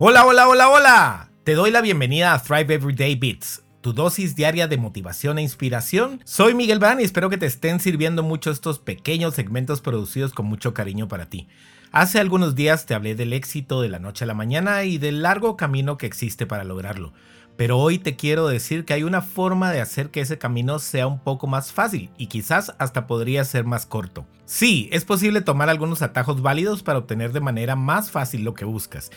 Hola, hola, hola, hola. Te doy la bienvenida a Thrive Everyday Beats, tu dosis diaria de motivación e inspiración. Soy Miguel Van y espero que te estén sirviendo mucho estos pequeños segmentos producidos con mucho cariño para ti. Hace algunos días te hablé del éxito de la noche a la mañana y del largo camino que existe para lograrlo. Pero hoy te quiero decir que hay una forma de hacer que ese camino sea un poco más fácil y quizás hasta podría ser más corto. Sí, es posible tomar algunos atajos válidos para obtener de manera más fácil lo que buscas.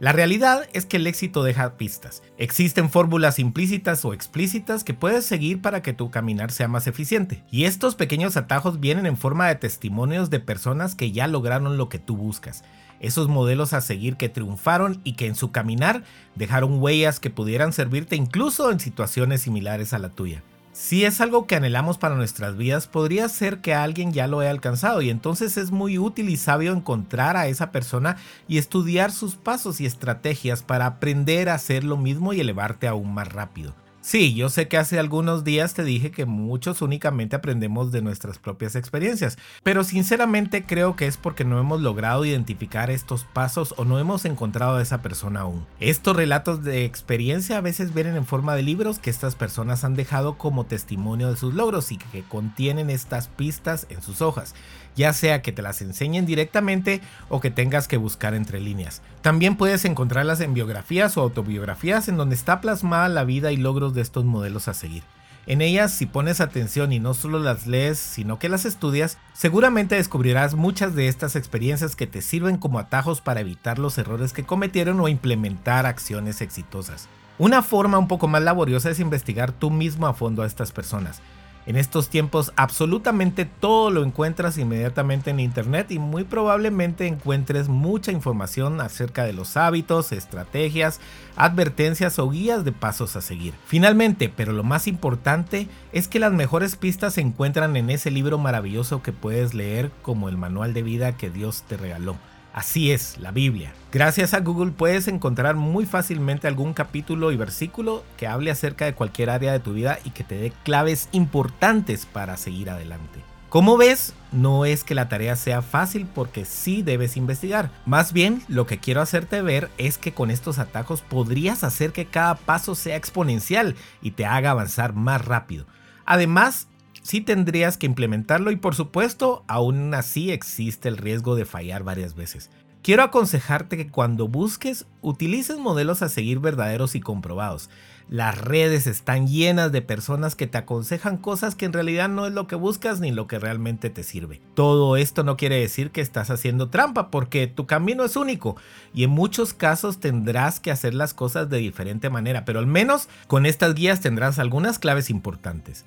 La realidad es que el éxito deja pistas. Existen fórmulas implícitas o explícitas que puedes seguir para que tu caminar sea más eficiente. Y estos pequeños atajos vienen en forma de testimonios de personas que ya lograron lo que tú buscas. Esos modelos a seguir que triunfaron y que en su caminar dejaron huellas que pudieran servirte incluso en situaciones similares a la tuya. Si es algo que anhelamos para nuestras vidas, podría ser que alguien ya lo haya alcanzado y entonces es muy útil y sabio encontrar a esa persona y estudiar sus pasos y estrategias para aprender a hacer lo mismo y elevarte aún más rápido. Sí, yo sé que hace algunos días te dije que muchos únicamente aprendemos de nuestras propias experiencias, pero sinceramente creo que es porque no hemos logrado identificar estos pasos o no hemos encontrado a esa persona aún. Estos relatos de experiencia a veces vienen en forma de libros que estas personas han dejado como testimonio de sus logros y que contienen estas pistas en sus hojas ya sea que te las enseñen directamente o que tengas que buscar entre líneas. También puedes encontrarlas en biografías o autobiografías en donde está plasmada la vida y logros de estos modelos a seguir. En ellas, si pones atención y no solo las lees, sino que las estudias, seguramente descubrirás muchas de estas experiencias que te sirven como atajos para evitar los errores que cometieron o implementar acciones exitosas. Una forma un poco más laboriosa es investigar tú mismo a fondo a estas personas. En estos tiempos absolutamente todo lo encuentras inmediatamente en internet y muy probablemente encuentres mucha información acerca de los hábitos, estrategias, advertencias o guías de pasos a seguir. Finalmente, pero lo más importante es que las mejores pistas se encuentran en ese libro maravilloso que puedes leer como el manual de vida que Dios te regaló. Así es, la Biblia. Gracias a Google puedes encontrar muy fácilmente algún capítulo y versículo que hable acerca de cualquier área de tu vida y que te dé claves importantes para seguir adelante. Como ves, no es que la tarea sea fácil porque sí debes investigar. Más bien, lo que quiero hacerte ver es que con estos atajos podrías hacer que cada paso sea exponencial y te haga avanzar más rápido. Además, sí tendrías que implementarlo y por supuesto aún así existe el riesgo de fallar varias veces. Quiero aconsejarte que cuando busques utilices modelos a seguir verdaderos y comprobados. Las redes están llenas de personas que te aconsejan cosas que en realidad no es lo que buscas ni lo que realmente te sirve. Todo esto no quiere decir que estás haciendo trampa porque tu camino es único y en muchos casos tendrás que hacer las cosas de diferente manera, pero al menos con estas guías tendrás algunas claves importantes.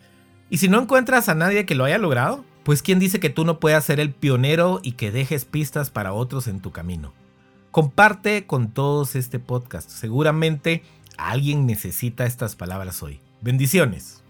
Y si no encuentras a nadie que lo haya logrado, pues quién dice que tú no puedas ser el pionero y que dejes pistas para otros en tu camino. Comparte con todos este podcast. Seguramente alguien necesita estas palabras hoy. Bendiciones.